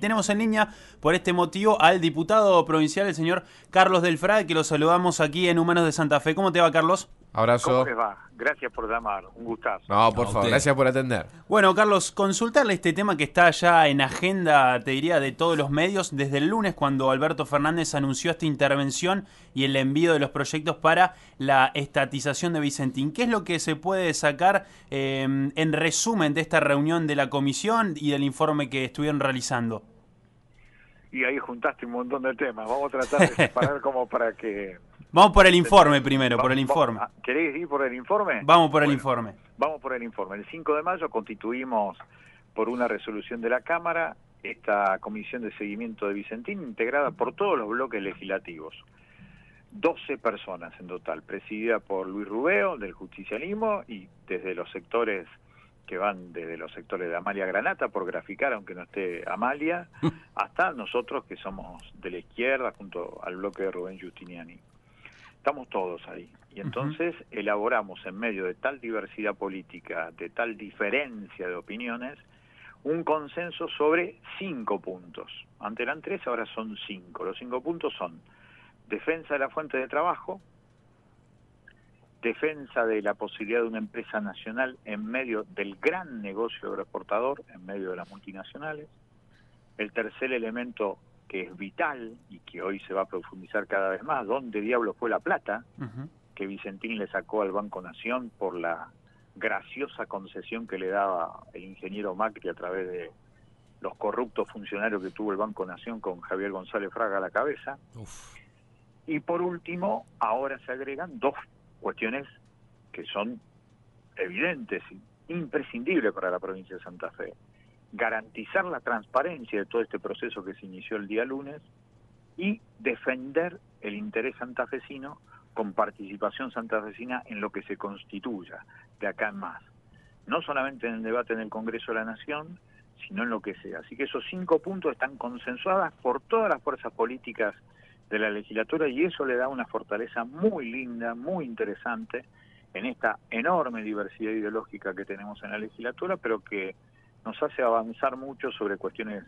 Tenemos en línea por este motivo al diputado provincial, el señor Carlos Delfrade, que lo saludamos aquí en Humanos de Santa Fe. ¿Cómo te va, Carlos? Abrazo. ¿Cómo les va? Gracias por llamar, un gustazo. No, por favor, gracias por atender. Bueno, Carlos, consultarle este tema que está ya en agenda, te diría, de todos los medios desde el lunes cuando Alberto Fernández anunció esta intervención y el envío de los proyectos para la estatización de Vicentín. ¿Qué es lo que se puede sacar eh, en resumen de esta reunión de la comisión y del informe que estuvieron realizando? Y ahí juntaste un montón de temas. Vamos a tratar de separar como para que Vamos por el informe primero, por el informe. ¿Queréis ir por el informe? Vamos por el informe. Vamos por el informe. El 5 de mayo constituimos por una resolución de la Cámara esta comisión de seguimiento de Vicentín integrada por todos los bloques legislativos. 12 personas en total, presidida por Luis Rubeo del justicialismo y desde los sectores que van desde los sectores de Amalia Granata, por graficar, aunque no esté Amalia, hasta nosotros que somos de la izquierda junto al bloque de Rubén Giustiniani estamos todos ahí. Y entonces elaboramos en medio de tal diversidad política, de tal diferencia de opiniones, un consenso sobre cinco puntos. Ante eran tres, ahora son cinco. Los cinco puntos son defensa de la fuente de trabajo, defensa de la posibilidad de una empresa nacional en medio del gran negocio agroexportador, en medio de las multinacionales. El tercer elemento, que es vital y que hoy se va a profundizar cada vez más, ¿dónde diablo fue la plata que Vicentín le sacó al Banco Nación por la graciosa concesión que le daba el ingeniero Macri a través de los corruptos funcionarios que tuvo el Banco Nación con Javier González Fraga a la cabeza? Y por último, ahora se agregan dos cuestiones que son evidentes, imprescindibles para la provincia de Santa Fe garantizar la transparencia de todo este proceso que se inició el día lunes y defender el interés santafesino con participación santafesina en lo que se constituya de acá en más. No solamente en el debate en el Congreso de la Nación, sino en lo que sea. Así que esos cinco puntos están consensuadas por todas las fuerzas políticas de la legislatura y eso le da una fortaleza muy linda, muy interesante en esta enorme diversidad ideológica que tenemos en la legislatura, pero que nos hace avanzar mucho sobre cuestiones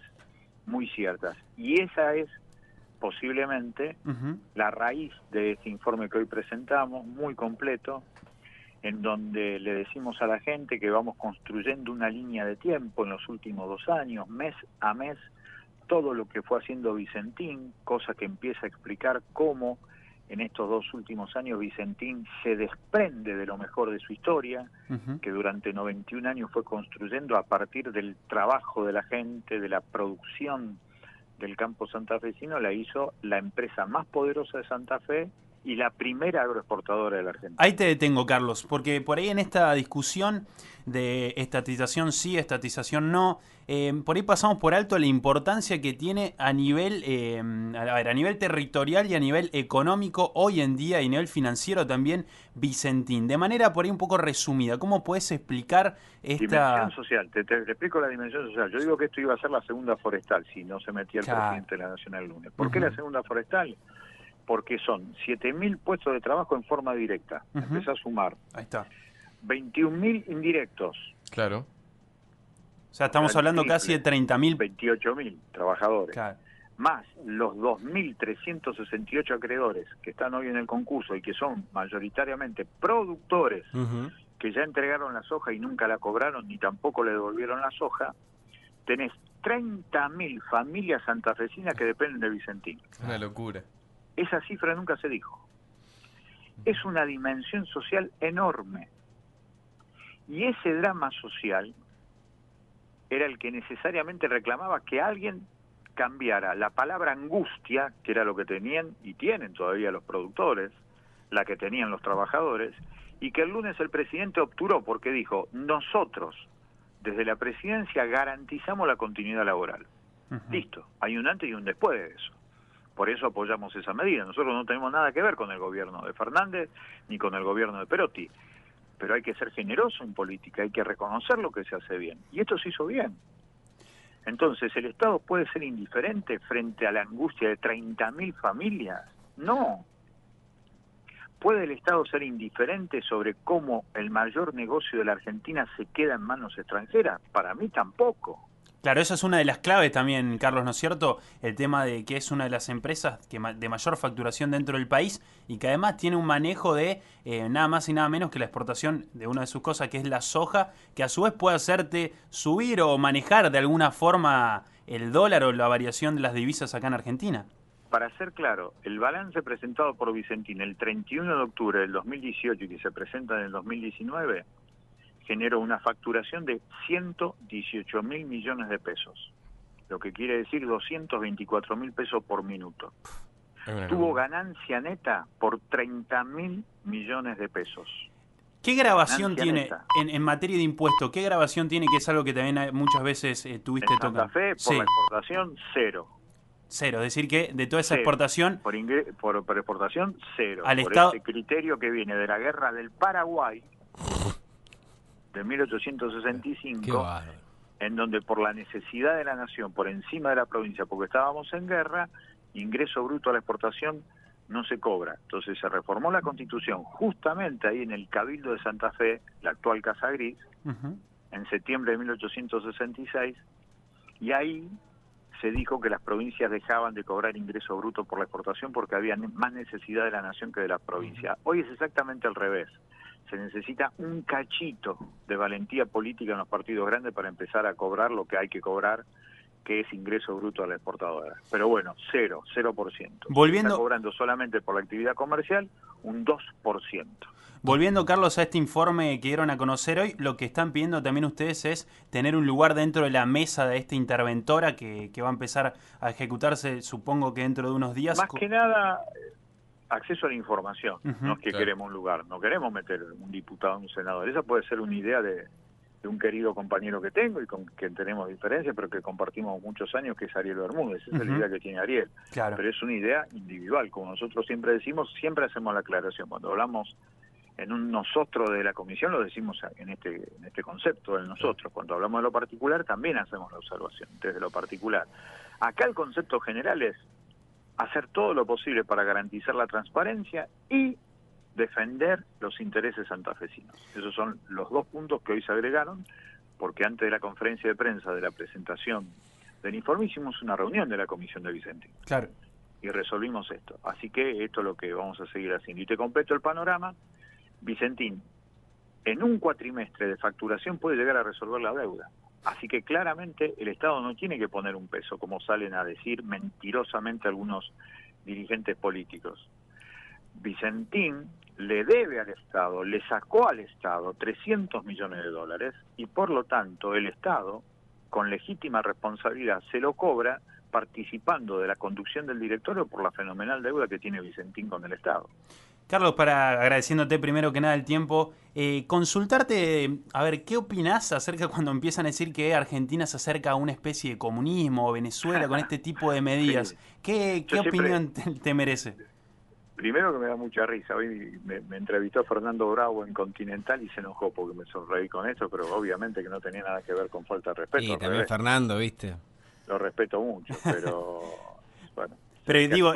muy ciertas. Y esa es posiblemente la raíz de este informe que hoy presentamos, muy completo, en donde le decimos a la gente que vamos construyendo una línea de tiempo en los últimos dos años, mes a mes, todo lo que fue haciendo Vicentín, cosa que empieza a explicar cómo en estos dos últimos años Vicentín se desprende de lo mejor de su historia, que durante 91 años fue construyendo a partir del trabajo de la gente, de la producción del campo santafesino, la hizo la empresa más poderosa de Santa Fe y la primera agroexportadora de la Argentina. Ahí te detengo, Carlos, porque por ahí en esta discusión de estatización sí, estatización no, eh, por ahí pasamos por alto la importancia que tiene a nivel, eh, a, ver, a nivel territorial y a nivel económico hoy en día y a nivel financiero también Vicentín. De manera por ahí un poco resumida, ¿cómo puedes explicar esta... Dimensión social, te, explico la dimensión social. Yo digo que esto iba a ser la segunda forestal si no se metía el presidente de la Nación el lunes. ¿Por qué la segunda forestal? Porque son 7.000 puestos de trabajo en forma directa. Uh a sumar. Ahí está. 21.000 indirectos. Claro. O sea, estamos hablando casi de 30.000. 28.000 trabajadores. Más los 2.368 acreedores que están hoy en el concurso y que son mayoritariamente productores que ya entregaron la soja y nunca la cobraron ni tampoco le devolvieron la soja, tenés 30.000 familias santafesinas que dependen de Vicentín. Una locura. Esa cifra nunca se dijo. Es una dimensión social enorme. Y ese drama social era el que necesariamente reclamaba que alguien cambiara la palabra angustia, que era lo que tenían y tienen todavía los productores, la que tenían los trabajadores, y que el lunes el presidente obturó porque dijo, nosotros desde la presidencia garantizamos la continuidad laboral. Listo, hay un antes y un después de eso. Por eso apoyamos esa medida. Nosotros no tenemos nada que ver con el gobierno de Fernández ni con el gobierno de Perotti. Pero hay que ser generoso en política, hay que reconocer lo que se hace bien. Y esto se hizo bien. Entonces, ¿el Estado puede ser indiferente frente a la angustia de 30.000 familias? No. ¿Puede el Estado ser indiferente sobre cómo el mayor negocio de la Argentina se queda en manos extranjeras? Para mí tampoco. Claro, esa es una de las claves también, Carlos, ¿no es cierto? El tema de que es una de las empresas que de mayor facturación dentro del país y que además tiene un manejo de eh, nada más y nada menos que la exportación de una de sus cosas, que es la soja, que a su vez puede hacerte subir o manejar de alguna forma el dólar o la variación de las divisas acá en Argentina. Para ser claro, el balance presentado por Vicentín el 31 de octubre del 2018 y que se presenta en el 2019 generó una facturación de 118 mil millones de pesos, lo que quiere decir 224 mil pesos por minuto. Tuvo ganancia neta por 30 mil millones de pesos. ¿Qué grabación tiene en, materia de impuestos? ¿Qué grabación tiene que es algo que también muchas veces eh, tuviste en Santa Fe, por la exportación, cero. Cero, es decir que de toda esa exportación... Por, por, exportación, cero. Al por Estado... ese criterio que viene de la guerra del Paraguay, de 1865, en donde por la necesidad de la nación, por encima de la provincia, porque estábamos en guerra, ingreso bruto a la exportación no se cobra. Entonces se reformó la constitución justamente ahí en el Cabildo de Santa Fe, la actual Casa Gris, en septiembre de 1866, y ahí se dijo que las provincias dejaban de cobrar ingreso bruto por la exportación porque había más necesidad de la nación que de la provincia. Hoy es exactamente al revés se necesita un cachito de valentía política en los partidos grandes para empezar a cobrar lo que hay que cobrar, que es ingreso bruto a la exportadora. Pero bueno, cero, cero por ciento. Volviendo... Está cobrando solamente por la actividad comercial un 2%. Volviendo, Carlos, a este informe que dieron a conocer hoy, lo que están pidiendo también ustedes es tener un lugar dentro de la mesa de esta interventora que, que va a empezar a ejecutarse, supongo que dentro de unos días. Más que nada, acceso a la información, no es que queremos un lugar, no queremos meter un diputado, un senador, esa puede ser una idea de, un querido compañero que tengo y con quien tenemos diferencias, pero que compartimos muchos años, que es Ariel Bermúdez, esa es la idea que tiene Ariel, pero es una idea individual, como nosotros siempre decimos, siempre hacemos la aclaración, cuando hablamos en un nosotros de la comisión lo decimos en este en este concepto del nosotros. Cuando hablamos de lo particular también hacemos la observación desde lo particular. Acá el concepto general es hacer todo lo posible para garantizar la transparencia y defender los intereses santafesinos. Esos son los dos puntos que hoy se agregaron, porque antes de la conferencia de prensa de la presentación del informe hicimos una reunión de la Comisión de Vicentín. Claro. Y resolvimos esto. Así que esto es lo que vamos a seguir haciendo. Y te completo el panorama. Vicentín, en un cuatrimestre de facturación puede llegar a resolver la deuda. Así que claramente el Estado no tiene que poner un peso, como salen a decir mentirosamente algunos dirigentes políticos. Vicentín le debe al Estado, le sacó al Estado 300 millones de dólares y por lo tanto el Estado, con legítima responsabilidad, se lo cobra participando de la conducción del directorio por la fenomenal deuda que tiene Vicentín con el Estado. Carlos, para agradeciéndote primero que nada el tiempo, eh, consultarte, a ver, ¿qué opinás acerca cuando empiezan a decir que Argentina se acerca a una especie de comunismo o Venezuela con este tipo de medidas? ¿Qué, opinión te, merece? Primero que me da mucha risa, hoy me, entrevistó Fernando Bravo en Continental y se enojó porque me sonreí con esto, pero obviamente que no tenía nada que ver con falta de respeto. Sí, también Fernando, viste. Lo respeto mucho, pero bueno. Pero digo,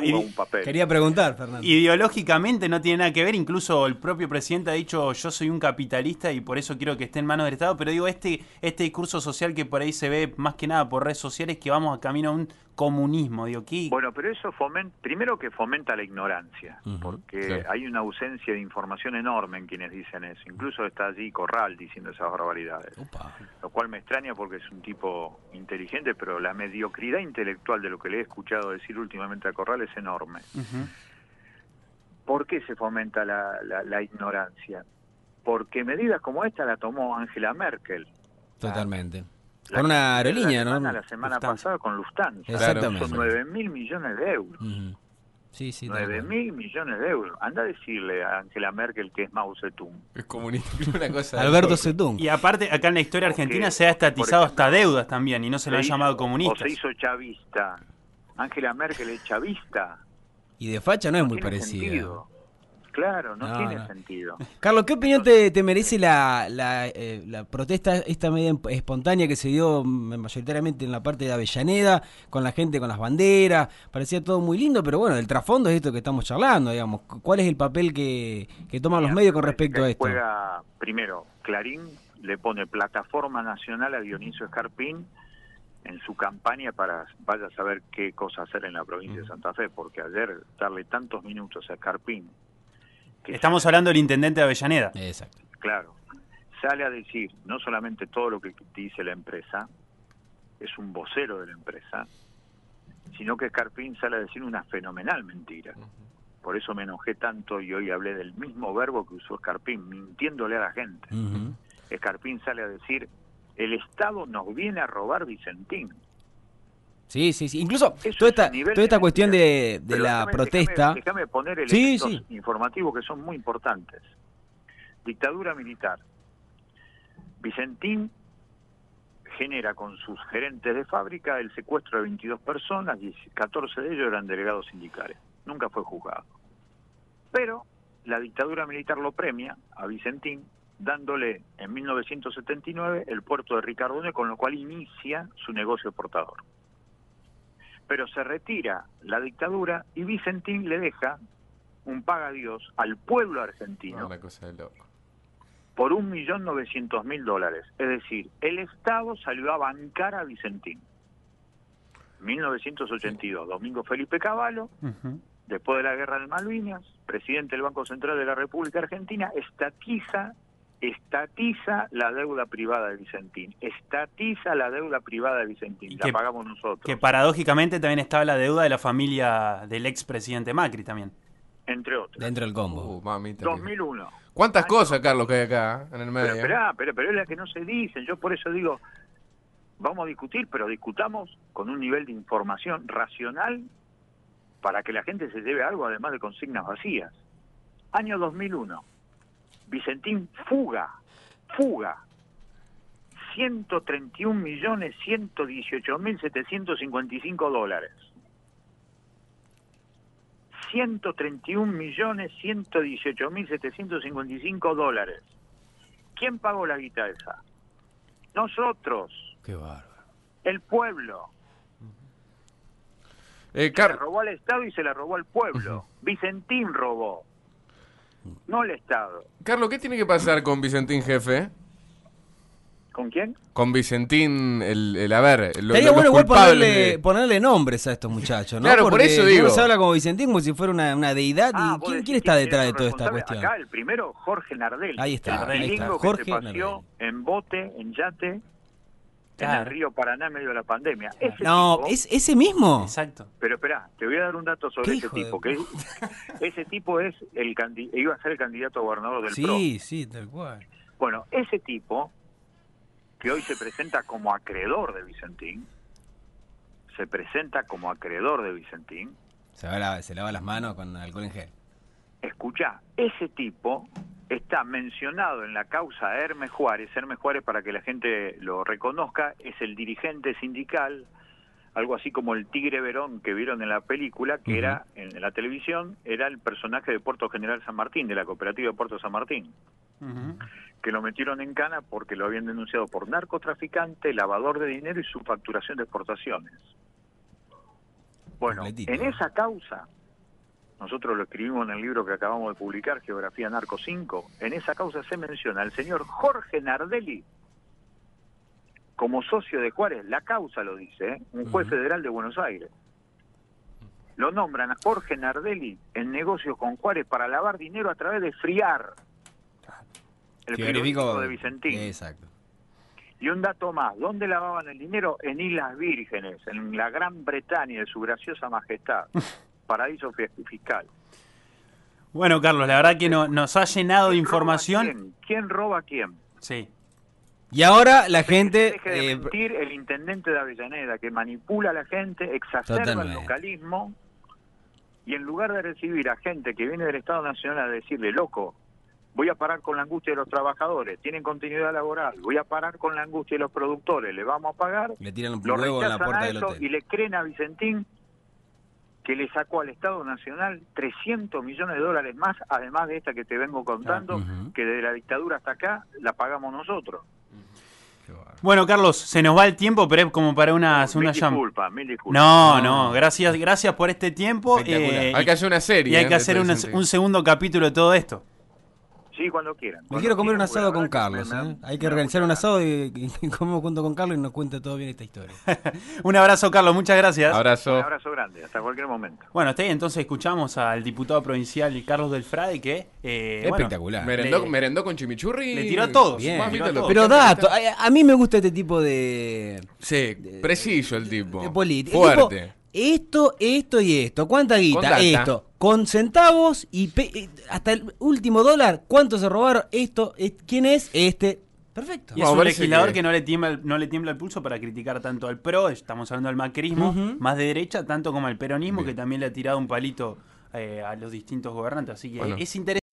quería preguntar, Fernando. Ideológicamente no tiene nada que ver, incluso el propio presidente ha dicho yo soy un capitalista y por eso quiero que esté en manos del Estado, pero digo, este, este discurso social que por ahí se ve más que nada por redes sociales, que vamos a camino a un comunismo, digo, ¿qué? Bueno, pero eso fomenta, primero que fomenta la ignorancia, porque hay una ausencia de información enorme en quienes dicen eso, incluso está allí Corral diciendo esas barbaridades, lo cual me extraña porque es un tipo inteligente, pero la mediocridad intelectual de lo que le he escuchado decir últimamente a Corral es enorme. ¿Por qué se fomenta la, la ignorancia? Porque medidas como esta la tomó Angela Merkel. Totalmente. Con una aerolínea, ¿no? La semana pasada con Lufthansa. Exactamente. Son 9 mil millones de euros. Sí, sí. 9 mil millones de euros. Anda a decirle a Angela Merkel que es Mao Zedong. Es comunista, una cosa. Alberto Zedong. Y aparte, acá en la historia argentina se ha estatizado hasta deudas también y no se, lo han llamado comunista. O se hizo chavista. Angela Merkel es chavista. Y de facha no, es muy parecido. Claro, no, tiene sentido. Carlos, ¿qué opinión te, merece la, la, eh, la, protesta, esta media espontánea que se dio mayoritariamente en la parte de Avellaneda, con la gente con las banderas? Parecía todo muy lindo, pero bueno, el trasfondo es esto que estamos charlando, digamos. ¿Cuál es el papel que, que toman los medios con respecto a esto? Juega, primero, Clarín le pone plataforma nacional a Dionisio Escarpín en su campaña para vaya a saber qué cosa hacer en la provincia de Santa Fe, porque ayer darle tantos minutos a Estamos hablando del intendente de Avellaneda. Exacto. Claro, sale a decir no solamente todo lo que dice la empresa, es un vocero de la empresa, sino que Carpín sale a decir una fenomenal mentira. Por eso me enojé tanto y hoy hablé del mismo verbo que usó Escarpín, mintiéndole a la gente. Escarpín sale a decir, el Estado nos viene a robar Vicentín. Sí, sí, sí. Incluso toda esta, toda esta cuestión de, la protesta... Déjame, poner elementos informativos que son muy importantes. Dictadura militar. Vicentín genera con sus gerentes de fábrica el secuestro de 22 personas, y 14 de ellos eran delegados sindicales. Nunca fue juzgado. Pero la dictadura militar lo premia a Vicentín dándole en 1979 el puerto de Ricardone, con lo cual inicia su negocio portador. Pero se retira la dictadura y Vicentín le deja un paga Dios al pueblo argentino. Una cosa de loco por un millón novecientos mil dólares. Es decir, el Estado salió a bancar a Vicentín. 1982, Domingo Felipe Cavallo, después de la guerra de Malvinas, presidente del Banco Central de la República Argentina, estatiza, estatiza la deuda privada de Vicentín, estatiza la deuda privada de Vicentín, la pagamos nosotros. Que paradójicamente también estaba la deuda de la familia del expresidente Macri también. Entre otros. Dentro del combo. Uh, mamita, 2001. ¿Cuántas cosas, Carlos, que hay acá en el medio? Pero, esperá, pero, pero es la que no se dicen. Yo por eso digo, vamos a discutir, pero discutamos con un nivel de información racional para que la gente se lleve algo además de consignas vacías. Año 2001. Vicentín fuga, fuga. 131 millones 118 mil 755 dólares. 131 millones 118 mil 755 dólares. ¿Quién pagó la guita esa? Nosotros. Qué bárbaro. El pueblo. Eh, se la robó al Estado y se la robó al pueblo. Vicentín robó. No el Estado. Carlos, ¿qué tiene que pasar con Vicentín, jefe? ¿Con quién? Con Vicentín, el, el a ver, Estaría bueno igual ponerle, ponerle, nombres a estos muchachos, ¿no? Claro, por eso digo. se habla como Vicentín como si fuera una, una deidad. Ah, ¿Y quién, está detrás de toda esta cuestión? Acá el primero, Jorge Nardelli. Ahí está, el ahí está. Jorge que se paseó en bote, en yate, en el río Paraná en medio de la pandemia. Ese no, ¿es ese mismo? Exacto. Pero espera, te voy a dar un dato sobre ese tipo. Que ese tipo es el iba a ser el candidato a gobernador del sí, PRO. Sí, sí, tal cual. Bueno, ese tipo que hoy se presenta como acreedor de Vicentín, se presenta como acreedor de Vicentín. Se, lava las manos con alcohol en gel. Escucha, ese tipo está mencionado en la causa Hermes Juárez. Hermes Juárez, para que la gente lo reconozca, es el dirigente sindical, algo así como el Tigre Verón que vieron en la película, que era en la televisión, era el personaje de Puerto General San Martín, de la cooperativa de Puerto San Martín que lo metieron en cana porque lo habían denunciado por narcotraficante, lavador de dinero y su facturación de exportaciones. Bueno, en esa causa, nosotros lo escribimos en el libro que acabamos de publicar, Geografía Narco 5, en esa causa se menciona al señor Jorge Nardelli como socio de Juárez, la causa lo dice, ¿eh? un juez federal de Buenos Aires. Lo nombran a Jorge Nardelli en negocios con Juárez para lavar dinero a través de friar el frigorífico de Vicentín. Exacto. Y un dato más, ¿dónde lavaban el dinero? En Islas Vírgenes, en la Gran Bretaña de su graciosa majestad, paraíso fiscal. Bueno, Carlos, la verdad que no, nos ha llenado de información. Quién? roba a quién? Sí. Y ahora la gente... Deje de eh, mentir el intendente de Avellaneda, que manipula a la gente, exacerba el localismo, y en lugar de recibir a gente que viene del Estado Nacional a decirle, loco, voy a parar con la angustia de los trabajadores, tienen continuidad laboral, voy a parar con la angustia de los productores, le vamos a pagar, le tiran un huevo en la puerta del hotel. y le creen a Vicentín que le sacó al Estado Nacional 300 millones de dólares más, además de esta que te vengo contando, que desde la dictadura hasta acá la pagamos nosotros. Bueno, Carlos, se nos va el tiempo, pero es como para una segunda mil disculpas, mil disculpas. No, no, gracias, gracias por este tiempo. Eh, hay que hacer una serie. Y hay que ¿eh? hacer un segundo capítulo de todo esto. Sí, cuando quieran. Me Cuando quiero comer un asado con Carlos. ¿eh? me- Hay que organizar un asado y, y comemos junto con Carlos y nos cuenta todo bien esta historia. Un abrazo, Carlos, muchas gracias. Un Abrazo. abrazo grande, hasta cualquier momento. Bueno, está ahí, entonces escuchamos al diputado provincial Carlos del Frade que... eh, bueno, Espectacular. Merendó, Le- merendó con chimichurri. le tiró a todos. Bien. le tiró a todos. Pero dato, a, a mí me gusta este tipo de, Sí, preciso el tipo. de política. Fuerte. El tipo, esto, esto y esto. ¿Cuánta guita? Con. Esto. Con centavos y pe- hasta el último dólar. ¿Cuánto se robaron? Esto. ¿Quién es? Este. Perfecto. Y es No, un legislador que- que... no, le tiembla, el- no le tiembla el pulso para criticar tanto al PRO, estamos hablando del macrismo, más de derecha, tanto como al peronismo, Bien. que también le ha tirado un palito eh, a los distintos gobernantes. Así que Bueno. es interesante.